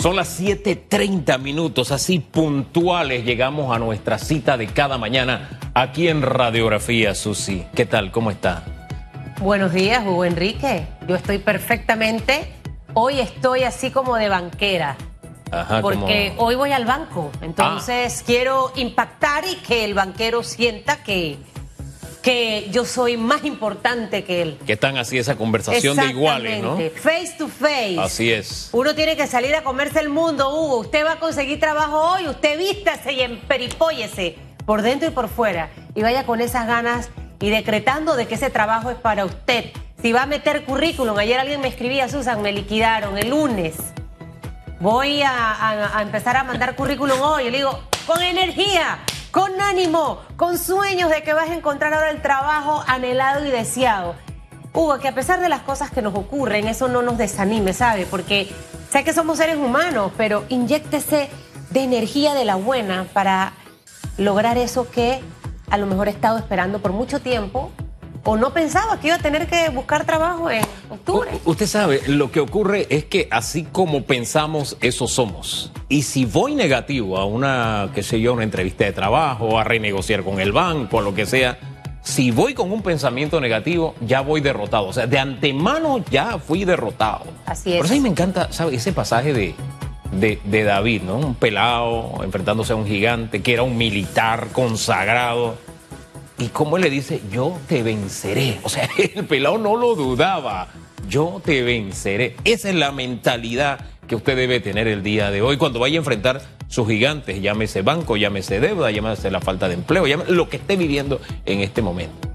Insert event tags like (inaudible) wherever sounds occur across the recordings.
Son las 7:30 minutos, así puntuales llegamos a nuestra cita de cada mañana aquí en Radiografía, Susi. ¿Qué tal? ¿Cómo está? Buenos días, Hugo Enrique. Yo estoy perfectamente. Hoy estoy así como de banquera. Ajá, porque como- hoy voy al banco. Entonces quiero impactar y que el banquero sienta que, que yo soy más importante que él. que están así esa conversación de iguales, ¿no? Face to face. Así es. Uno tiene que salir a comerse el mundo, Hugo. Usted va a conseguir trabajo hoy, usted vístase y emperipóyese por dentro y por fuera. Y vaya con esas ganas y decretando de que ese trabajo es para usted. Si va a meter currículum, ayer alguien me escribía, Susan, me liquidaron el lunes. Voy a, a- a empezar a mandar currículum hoy. Yo le digo, con energía, con ánimo, con sueños de que vas a encontrar ahora el trabajo anhelado y deseado. Hugo, que a pesar de las cosas que nos ocurren, eso no nos desanime, ¿sabe? Porque sé que somos seres humanos, pero inyéctese de energía de la buena para lograr eso que a lo mejor he estado esperando por mucho tiempo o no pensaba que iba a tener que buscar trabajo en octubre. U- Usted sabe, lo que ocurre es que así como pensamos, eso somos. Y si voy negativo a una, qué sé yo, una entrevista de trabajo, a renegociar con el banco, a lo que sea, si voy con un pensamiento negativo, ya voy derrotado. O sea, de antemano ya fui derrotado. Así es. Por eso a mí me encanta, ¿sabe? Ese pasaje de, de, de David, ¿no? Un pelado enfrentándose a un gigante que era un militar consagrado. Y como él le dice, yo te venceré. O sea, (laughs) el pelado no lo dudaba. Yo te venceré. Esa es la mentalidad que usted debe tener el día de hoy cuando vaya a enfrentar sus gigantes, llámese banco, llámese deuda, llámese la falta de empleo, llámese lo que esté viviendo en este momento.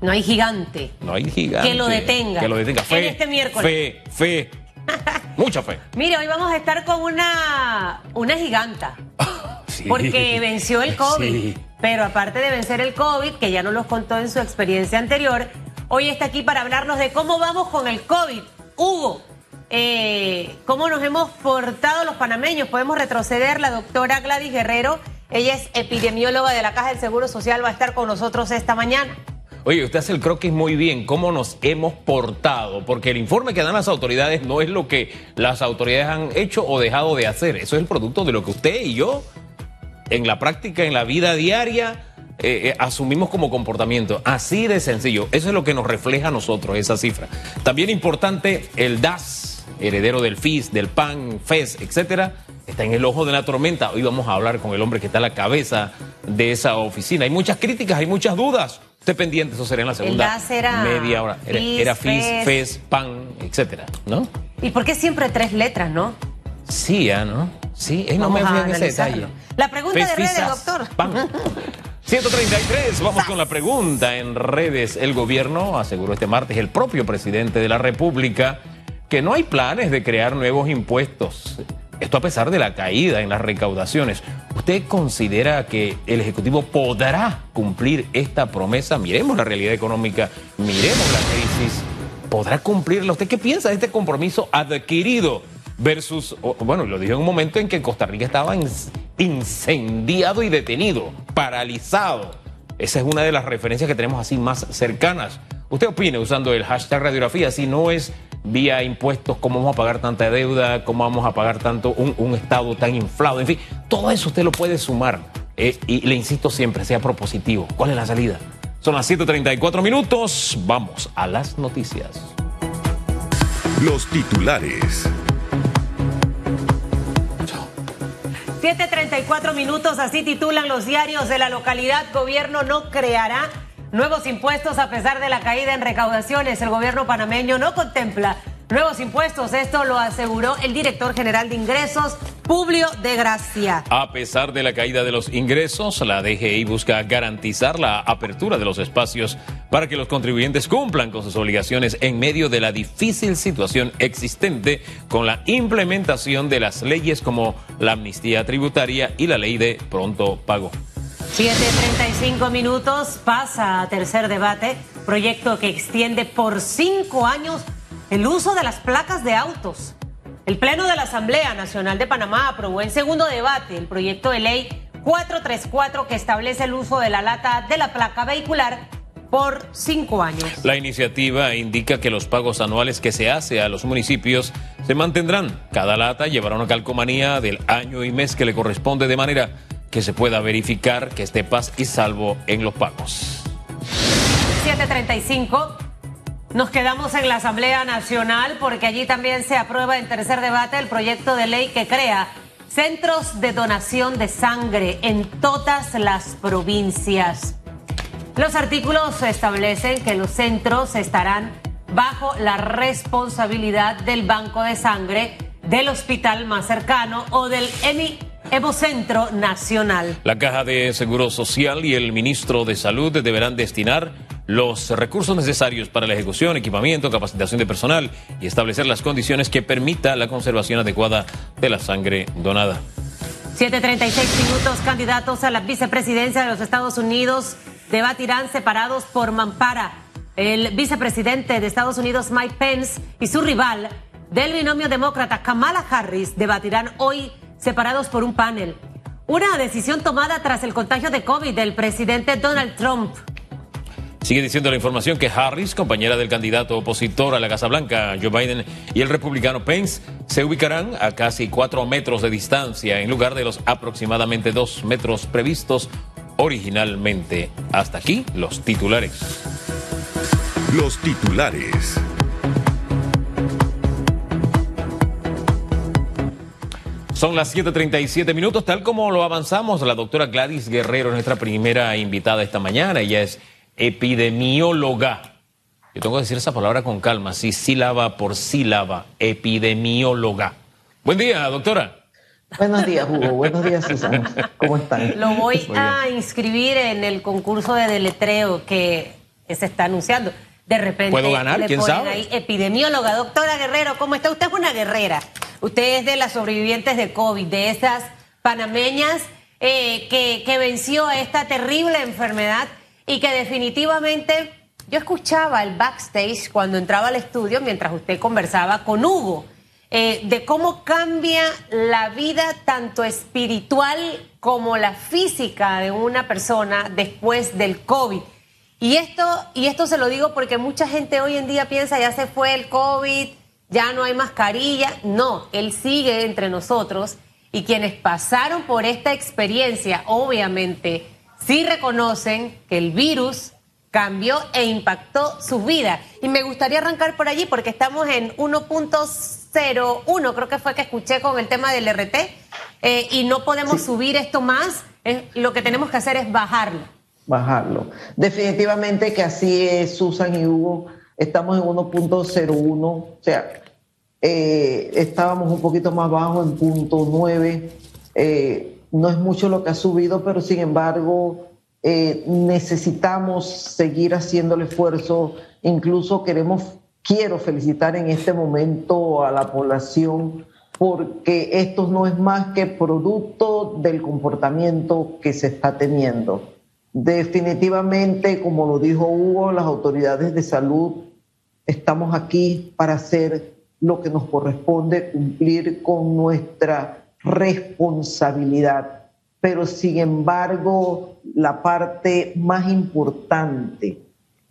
No hay gigante. No hay gigante. Que lo detenga. Que lo detenga. En Fe, este miércoles. Fe, fe. (laughs) Mucha fe. Mire, hoy vamos a estar con una, una giganta. (laughs) Sí. Porque venció el COVID. Sí. Pero aparte de vencer el COVID, que ya nos los contó en su experiencia anterior, hoy está aquí para hablarnos de cómo vamos con el COVID. Hugo, eh, cómo nos hemos portado los panameños. Podemos retroceder. La doctora Gladys Guerrero, ella es epidemióloga de la Caja del Seguro Social, va a estar con nosotros esta mañana. Oye, usted hace el croquis muy bien, cómo nos hemos portado, porque el informe que dan las autoridades no es lo que las autoridades han hecho o dejado de hacer, eso es el producto de lo que usted y yo en la práctica, en la vida diaria, eh, eh, asumimos como comportamiento. Así de sencillo, eso es lo que nos refleja a nosotros, esa cifra. También importante, el DAS, heredero del FIS, del PAN, FES, etcétera, está en el ojo de la tormenta. Hoy vamos a hablar con el hombre que está a la cabeza de esa oficina. Hay muchas críticas, hay muchas dudas. Usted pendiente, eso será en la segunda DAS era media hora. Era, FIS, era FIS. FES, PAN, etcétera, ¿no? ¿Y por qué siempre tres letras, no? Sí, ya, ¿no? Sí, no Vamos me fui en ese detalle. La pregunta de redes, doctor. Pam. 133, vamos (laughs) con la pregunta en redes. El gobierno aseguró este martes, el propio presidente de la República, que no hay planes de crear nuevos impuestos. Esto a pesar de la caída en las recaudaciones. ¿Usted considera que el Ejecutivo podrá cumplir esta promesa? Miremos la realidad económica, miremos la crisis. ¿Podrá cumplirla? ¿Usted qué piensa de este compromiso adquirido versus, bueno, lo dijo en un momento en que Costa Rica estaba incendiado y detenido, paralizado? Esa es una de las referencias que tenemos así más cercanas. ¿Usted opina usando el hashtag radiografía? Si no es vía impuestos, ¿cómo vamos a pagar tanta deuda? ¿Cómo vamos a pagar tanto un, un Estado tan inflado? En fin, todo eso usted lo puede sumar. Eh, y le insisto siempre, sea propositivo. ¿Cuál es la salida? Son las 7.34 minutos. Vamos a las noticias. Los titulares. 7.34 minutos, así titulan los diarios de la localidad. Gobierno no creará nuevos impuestos a pesar de la caída en recaudaciones. El gobierno panameño no contempla nuevos impuestos. Esto lo aseguró el director general de ingresos, Publio de Gracia. A pesar de la caída de los ingresos, la DGI busca garantizar la apertura de los espacios para que los contribuyentes cumplan con sus obligaciones en medio de la difícil situación existente con la implementación de las leyes como la amnistía tributaria y la ley de pronto pago. 7.35 minutos, pasa a tercer debate, proyecto que extiende por cinco años el uso de las placas de autos. El Pleno de la Asamblea Nacional de Panamá aprobó en segundo debate el proyecto de ley 434 que establece el uso de la lata de la placa vehicular por cinco años. La iniciativa indica que los pagos anuales que se hace a los municipios se mantendrán. Cada lata llevará una calcomanía del año y mes que le corresponde de manera que se pueda verificar que esté paz y salvo en los pagos. 735. Nos quedamos en la Asamblea Nacional porque allí también se aprueba en tercer debate el proyecto de ley que crea centros de donación de sangre en todas las provincias. Los artículos establecen que los centros estarán bajo la responsabilidad del banco de sangre del hospital más cercano o del EMI Evocentro Nacional. La Caja de Seguro Social y el ministro de Salud deberán destinar los recursos necesarios para la ejecución, equipamiento, capacitación de personal y establecer las condiciones que permita la conservación adecuada de la sangre donada. 736 minutos, candidatos a la vicepresidencia de los Estados Unidos debatirán separados por mampara. El vicepresidente de Estados Unidos, Mike Pence, y su rival del binomio demócrata, Kamala Harris, debatirán hoy separados por un panel. Una decisión tomada tras el contagio de COVID del presidente Donald Trump. Sigue diciendo la información que Harris, compañera del candidato opositor a la Casa Blanca, Joe Biden, y el republicano Pence se ubicarán a casi cuatro metros de distancia en lugar de los aproximadamente dos metros previstos originalmente. Hasta aquí los titulares. Los titulares. Son las 7:37 minutos, tal como lo avanzamos. La doctora Gladys Guerrero es nuestra primera invitada esta mañana. Ella es epidemióloga. Yo tengo que decir esa palabra con calma, sí, sílaba por sílaba, epidemióloga. Buen día, doctora. Buenos días, Hugo. Buenos días, (laughs) Susana. ¿Cómo están? Lo voy a inscribir en el concurso de deletreo que se está anunciando. De repente ¿Puedo ganar? le ¿Quién ponen sabe? ahí epidemióloga, doctora Guerrero, ¿cómo está? Usted es una guerrera. Usted es de las sobrevivientes de COVID, de esas panameñas eh, que, que venció a esta terrible enfermedad y que definitivamente yo escuchaba el backstage cuando entraba al estudio mientras usted conversaba con Hugo. eh, de cómo cambia la vida tanto espiritual como la física de una persona después del COVID. Y esto, y esto se lo digo porque mucha gente hoy en día piensa ya se fue el COVID, ya no hay mascarilla. No, él sigue entre nosotros y quienes pasaron por esta experiencia, obviamente, sí reconocen que el virus cambió e impactó sus vidas. Y me gustaría arrancar por allí porque estamos en 1.01, creo que fue que escuché con el tema del RT, eh, y no podemos subir esto más, eh, lo que tenemos que hacer es bajarlo. Bajarlo. Definitivamente que así es, Susan y Hugo. Estamos en 1.01, o sea, eh, estábamos un poquito más bajo en punto 9. Eh, no es mucho lo que ha subido, pero sin embargo eh, necesitamos seguir haciendo el esfuerzo. Incluso queremos, quiero felicitar en este momento a la población porque esto no es más que producto del comportamiento que se está teniendo. Definitivamente, como lo dijo Hugo, las autoridades de salud estamos aquí para hacer lo que nos corresponde, cumplir con nuestra responsabilidad. Pero sin embargo, la parte más importante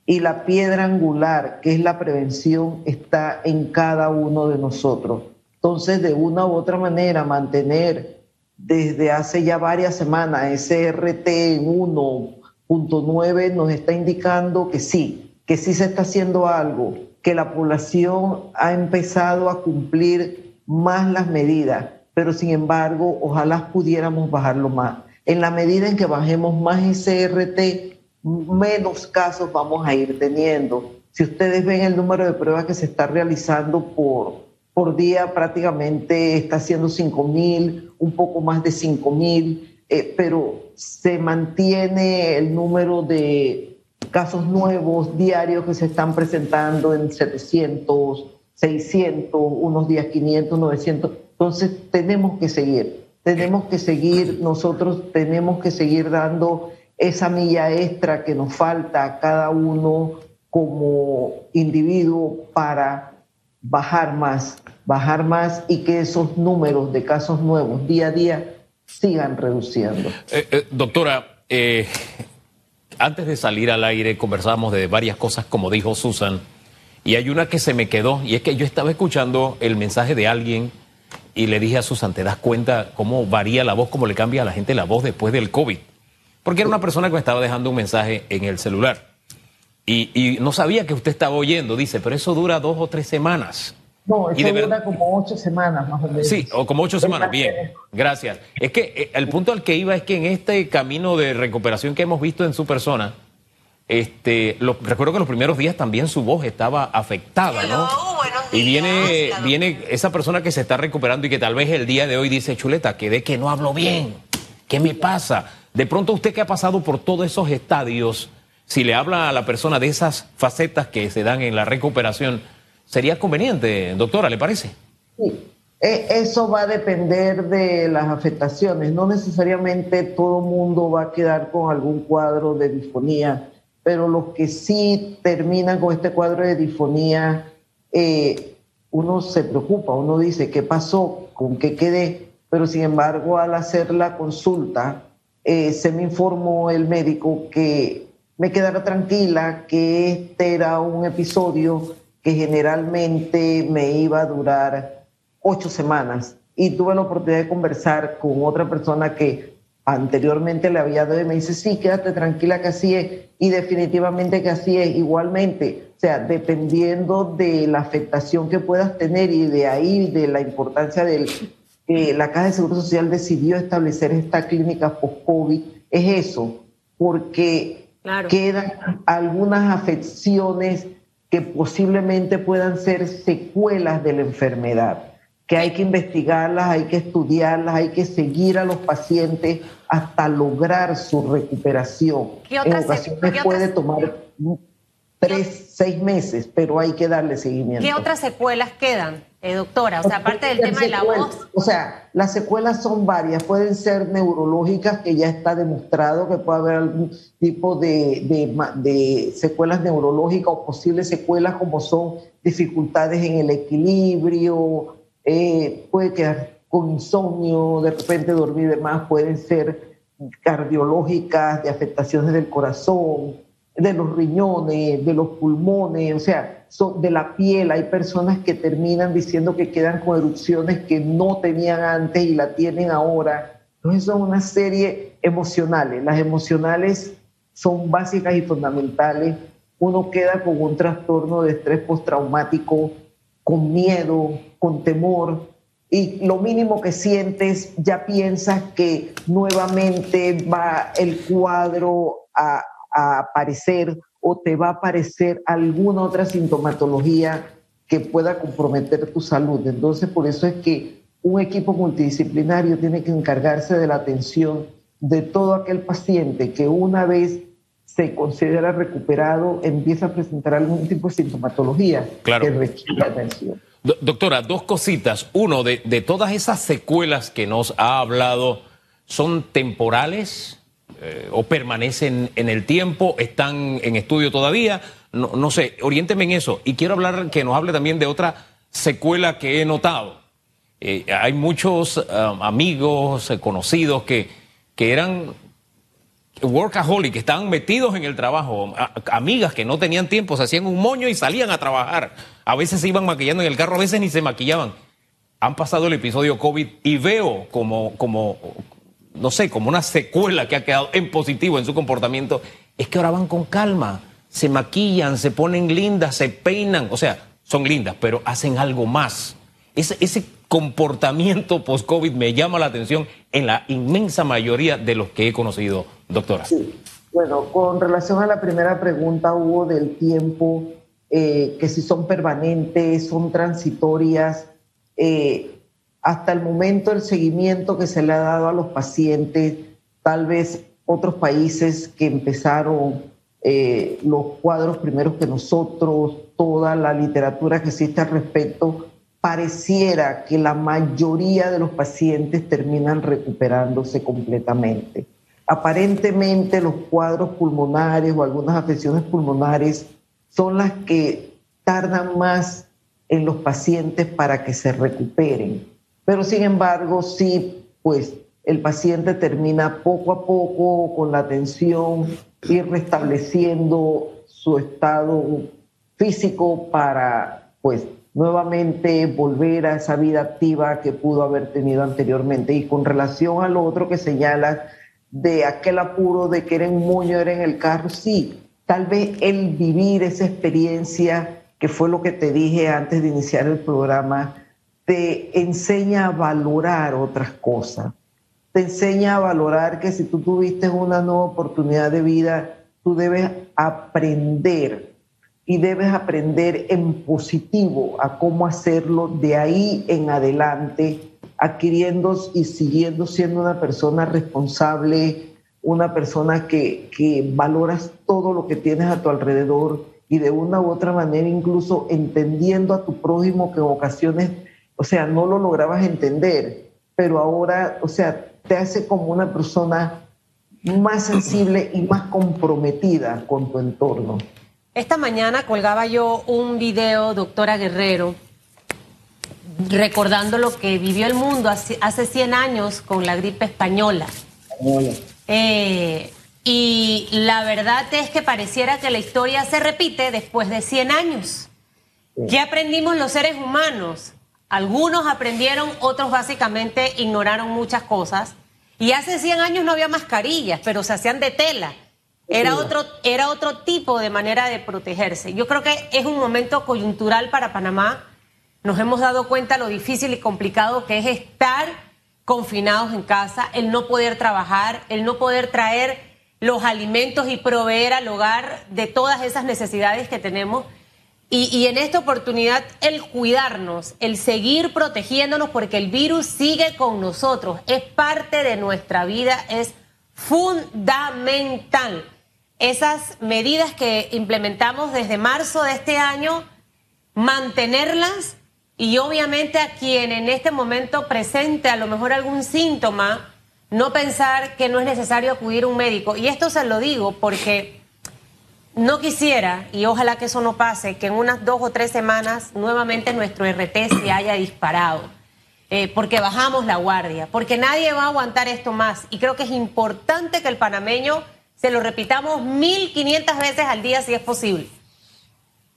y la piedra angular, que es la prevención, está en cada uno de nosotros. Entonces, de una u otra manera, mantener desde hace ya varias semanas ese RT en 1.9 nos está indicando que sí, que sí se está haciendo algo, que la población ha empezado a cumplir más las medidas, pero sin embargo, ojalá pudiéramos bajarlo más. En la medida en que bajemos más ese menos casos vamos a ir teniendo. Si ustedes ven el número de pruebas que se está realizando por, por día, prácticamente está siendo 5 mil, un poco más de 5 mil, eh, pero se mantiene el número de casos nuevos diarios que se están presentando en 700, 600, unos días 500, 900. Entonces tenemos que seguir, tenemos que seguir, nosotros tenemos que seguir dando esa milla extra que nos falta a cada uno como individuo para bajar más, bajar más y que esos números de casos nuevos día a día sigan reduciendo. Eh, eh, doctora, eh, antes de salir al aire conversábamos de varias cosas, como dijo Susan, y hay una que se me quedó, y es que yo estaba escuchando el mensaje de alguien y le dije a Susan, ¿te das cuenta cómo varía la voz, cómo le cambia a la gente la voz después del COVID? Porque era una persona que me estaba dejando un mensaje en el celular. Y, no sabía que usted estaba oyendo, dice, pero eso dura dos o tres semanas. No, eso dura como ocho semanas más o menos. Sí, o como ocho semanas, bien, gracias. Es que eh, el punto al que iba es que en este camino de recuperación que hemos visto en su persona, este, recuerdo que los primeros días también su voz estaba afectada, ¿no? Y viene, viene esa persona que se está recuperando y que tal vez el día de hoy dice, chuleta, que de que no hablo bien, ¿qué me pasa? De pronto usted que ha pasado por todos esos estadios, si le habla a la persona de esas facetas que se dan en la recuperación, sería conveniente, doctora, ¿le parece? Sí. E, eso va a depender de las afectaciones. No necesariamente todo mundo va a quedar con algún cuadro de disfonía, pero los que sí terminan con este cuadro de disfonía, eh, uno se preocupa, uno dice, ¿qué pasó? ¿Con qué quedé? Pero sin embargo, al hacer la consulta, eh, se me informó el médico que me quedara tranquila, que este era un episodio que generalmente me iba a durar ocho semanas. Y tuve la oportunidad de conversar con otra persona que anteriormente le había dado y me dice, sí, quédate tranquila que así es. Y definitivamente que así es. Igualmente, o sea, dependiendo de la afectación que puedas tener y de ahí, de la importancia del que la Caja de Seguro Social decidió establecer esta clínica post-COVID, es eso, porque quedan algunas afecciones que posiblemente puedan ser secuelas de la enfermedad, que hay que investigarlas, hay que estudiarlas, hay que seguir a los pacientes hasta lograr su recuperación. En ocasiones puede tomar tres, seis meses, pero hay que darle seguimiento. ¿Qué otras secuelas quedan, eh, doctora? O sea, aparte del tema de la voz. O sea, las secuelas son varias, pueden ser neurológicas, que ya está demostrado que puede haber algún tipo de, de, secuelas neurológicas o posibles secuelas como son dificultades en el equilibrio, eh, puede quedar con insomnio, de repente dormir de más, pueden ser cardiológicas, de afectaciones del corazón, de los riñones, de los pulmones, o sea, de la piel. Hay personas que terminan diciendo que quedan con erupciones que no tenían antes y la tienen ahora. Entonces son una serie emocionales. Las emocionales son básicas y fundamentales. Uno queda con un trastorno de estrés postraumático, con miedo, con temor, y lo mínimo que sientes ya piensas que nuevamente va el cuadro a, aparecer o te va a aparecer alguna otra sintomatología que pueda comprometer tu salud. Entonces, por eso es que un equipo multidisciplinario tiene que encargarse de la atención de todo aquel paciente que una vez se considera recuperado empieza a presentar algún tipo de sintomatología que requiere atención. doctora, dos cositas. Uno, de, de todas esas secuelas que nos ha hablado, ¿son temporales? Eh, o permanecen en el tiempo, están en estudio todavía. No, no, sé, oriénteme en eso. Y quiero hablar, que nos hable también de otra secuela que he notado. Eh, hay muchos um, amigos, eh, conocidos que, que eran workaholic, que estaban metidos en el trabajo, amigas que no tenían tiempo, se hacían un moño y salían a trabajar. A veces se iban maquillando en el carro, a veces ni se maquillaban. Han pasado el episodio COVID y veo como, como, no sé, como una secuela que ha quedado en positivo en su comportamiento, es que ahora van con calma, se maquillan, se ponen lindas, se peinan, o sea, son lindas, pero hacen algo más. Ese, ese comportamiento post-COVID me llama la atención en la inmensa mayoría de los que he conocido, doctora. Bueno, con relación a la primera pregunta, hubo del tiempo, eh, que si son permanentes, son transitorias. Eh, hasta el momento el seguimiento que se le ha dado a los pacientes, tal vez otros países que empezaron eh, los cuadros primeros que nosotros, toda la literatura que existe al respecto, pareciera que la mayoría de los pacientes terminan recuperándose completamente. Aparentemente los cuadros pulmonares o algunas afecciones pulmonares son las que tardan más en los pacientes para que se recuperen. Pero sin embargo, sí, pues el paciente termina poco a poco con la atención ir restableciendo su estado físico para, pues, nuevamente volver a esa vida activa que pudo haber tenido anteriormente. Y con relación al otro que señala de aquel apuro de que era moño, era en el carro, sí, tal vez el vivir esa experiencia, que fue lo que te dije antes de iniciar el programa, te enseña a valorar otras cosas. Te enseña a valorar que si tú tuviste una nueva oportunidad de vida, tú debes aprender y debes aprender en positivo a cómo hacerlo de ahí en adelante, adquiriendo y siguiendo siendo una persona responsable, una persona que, que valoras todo lo que tienes a tu alrededor y de una u otra manera incluso entendiendo a tu prójimo que en ocasiones, o sea, no lo lograbas entender, pero ahora, o sea, te hace como una persona más sensible y más comprometida con tu entorno. Esta mañana colgaba yo un video, doctora Guerrero, recordando lo que vivió el mundo hace, 100 años con la gripe española. Eh, y la verdad es que pareciera que la historia se repite después de 100 años. ¿Qué aprendimos los seres humanos? Algunos aprendieron, otros básicamente ignoraron muchas cosas. Y hace 100 años no había mascarillas, pero se hacían de tela. Era otro, era otro tipo de manera de protegerse. Yo creo que es un momento coyuntural para Panamá. Nos hemos dado cuenta lo difícil y complicado que es estar confinados en casa, el no poder trabajar, el no poder traer los alimentos y proveer al hogar de todas esas necesidades que tenemos. Y, en esta oportunidad el cuidarnos, el seguir protegiéndonos porque el virus sigue con nosotros, es parte de nuestra vida, es fundamental esas medidas que implementamos desde marzo de este año, mantenerlas y obviamente a quien en este momento presente a lo mejor algún síntoma, no pensar que no es necesario acudir a un médico. Y esto se lo digo porque no quisiera, y ojalá que eso no pase, que en unas dos o tres semanas nuevamente nuestro RT se haya disparado. Eh, porque bajamos la guardia, porque nadie va a aguantar esto más. Y creo que es importante que el panameño se lo repitamos 1.500 veces al día si es posible.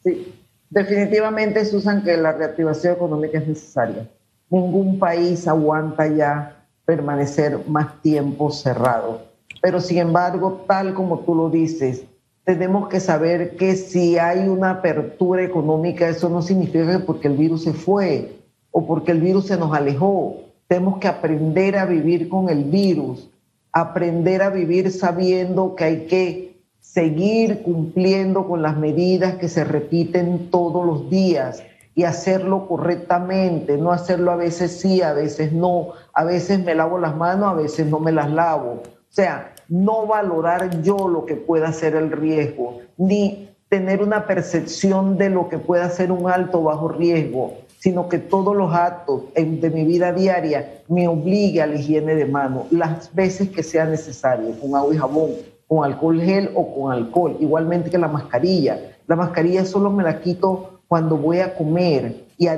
Sí, definitivamente, Susan, que la reactivación económica es necesaria. Ningún país aguanta ya permanecer más tiempo cerrado. Pero sin embargo, tal como tú lo dices, tenemos que saber que si hay una apertura económica, eso no significa que porque el virus se fue o porque el virus se nos alejó. Tenemos que aprender a vivir con el virus aprender a vivir sabiendo que hay que seguir cumpliendo con las medidas que se repiten todos los días y hacerlo correctamente, no hacerlo a veces sí, a veces no, a veces me lavo las manos, a veces no me las lavo. O sea, no valorar yo lo que pueda ser el riesgo, ni tener una percepción de lo que pueda ser un alto o bajo riesgo, sino que todos los actos de mi vida diaria me obligue a la higiene de manos las veces que sea necesario, con agua y jabón, con alcohol gel o con alcohol, igualmente que la mascarilla. La mascarilla solo me la quito cuando voy a comer y,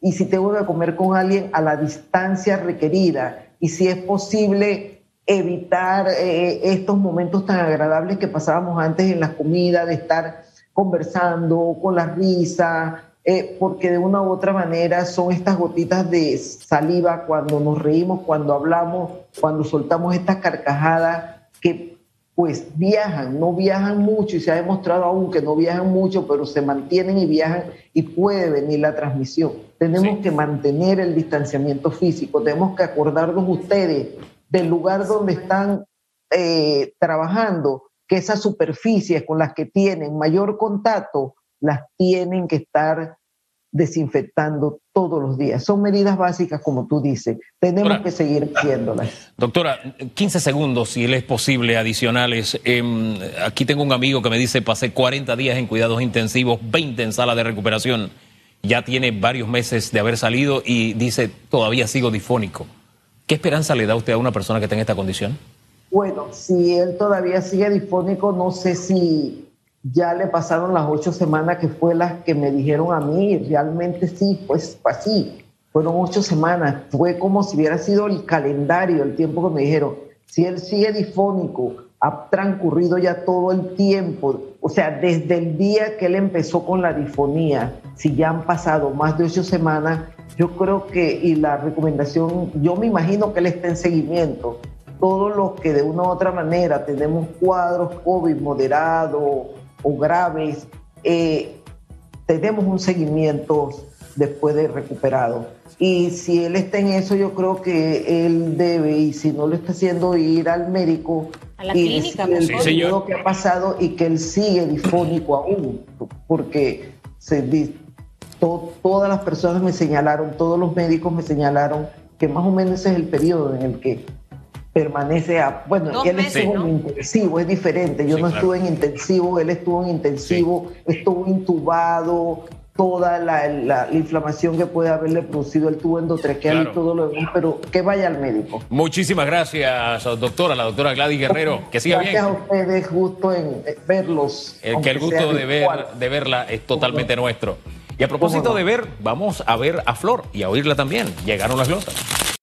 y si tengo que comer con alguien a la distancia requerida y si es posible evitar eh, estos momentos tan agradables que pasábamos antes en la comida, de estar conversando con la risa, eh, porque de una u otra manera son estas gotitas de saliva cuando nos reímos, cuando hablamos, cuando soltamos estas carcajadas que pues viajan, no viajan mucho y se ha demostrado aún que no viajan mucho, pero se mantienen y viajan y puede venir la transmisión. Tenemos que mantener el distanciamiento físico, tenemos que acordarnos ustedes del lugar donde están eh, trabajando, que esas superficies con las que tienen mayor contacto las tienen que estar desinfectando todos los días. Son medidas básicas, como tú dices. Tenemos que seguir haciéndolas. Doctora, 15 segundos, si es posible, adicionales. Em, aquí tengo un amigo que me dice, pasé 40 días en cuidados intensivos, 20 en sala de recuperación. Ya tiene varios meses de haber salido y dice, todavía sigo difónico. ¿Qué esperanza le da usted a una persona que está en esta condición? Bueno, si él todavía sigue difónico, no sé si ya le pasaron las ocho semanas que fue las que me dijeron a mí, realmente sí, pues así, fueron ocho semanas, fue como si hubiera sido el calendario, el tiempo que me dijeron, si él sigue difónico ha transcurrido ya todo el tiempo, o sea, desde el día que él empezó con la difonía, si ya han pasado más de ocho semanas, yo creo que, y la recomendación, yo me imagino que él está en seguimiento. Todos los que de una u otra manera tenemos cuadros COVID moderados o graves, eh, tenemos un seguimiento después de recuperado. Y si él está en eso, yo creo que él debe, y si no lo está haciendo, ir al médico A la y clínica, decirle por Sí, lo que ha pasado y que él sigue difónico aún, porque se to- todas las personas me señalaron, todos los médicos me señalaron que más o menos ese es el periodo en el que permanece a, bueno, Dos él meses, estuvo ¿no? en intensivo, es diferente, yo Sí, no claro. estuve en intensivo, él estuvo en intensivo, estuvo intubado, toda la, la- la inflamación que puede haberle producido el tubo endotraqueal Claro. y todo lo demás, pero que vaya al médico. Muchísimas gracias, doctora, la doctora Gladys Guerrero. (laughs) Que siga Gracias bien. a ustedes, gusto en eh, verlos. El que el gusto de, ver, de verla es totalmente nuestro. Y a propósito de ver, vamos a ver a Flor y a oírla también. Llegaron las glotas.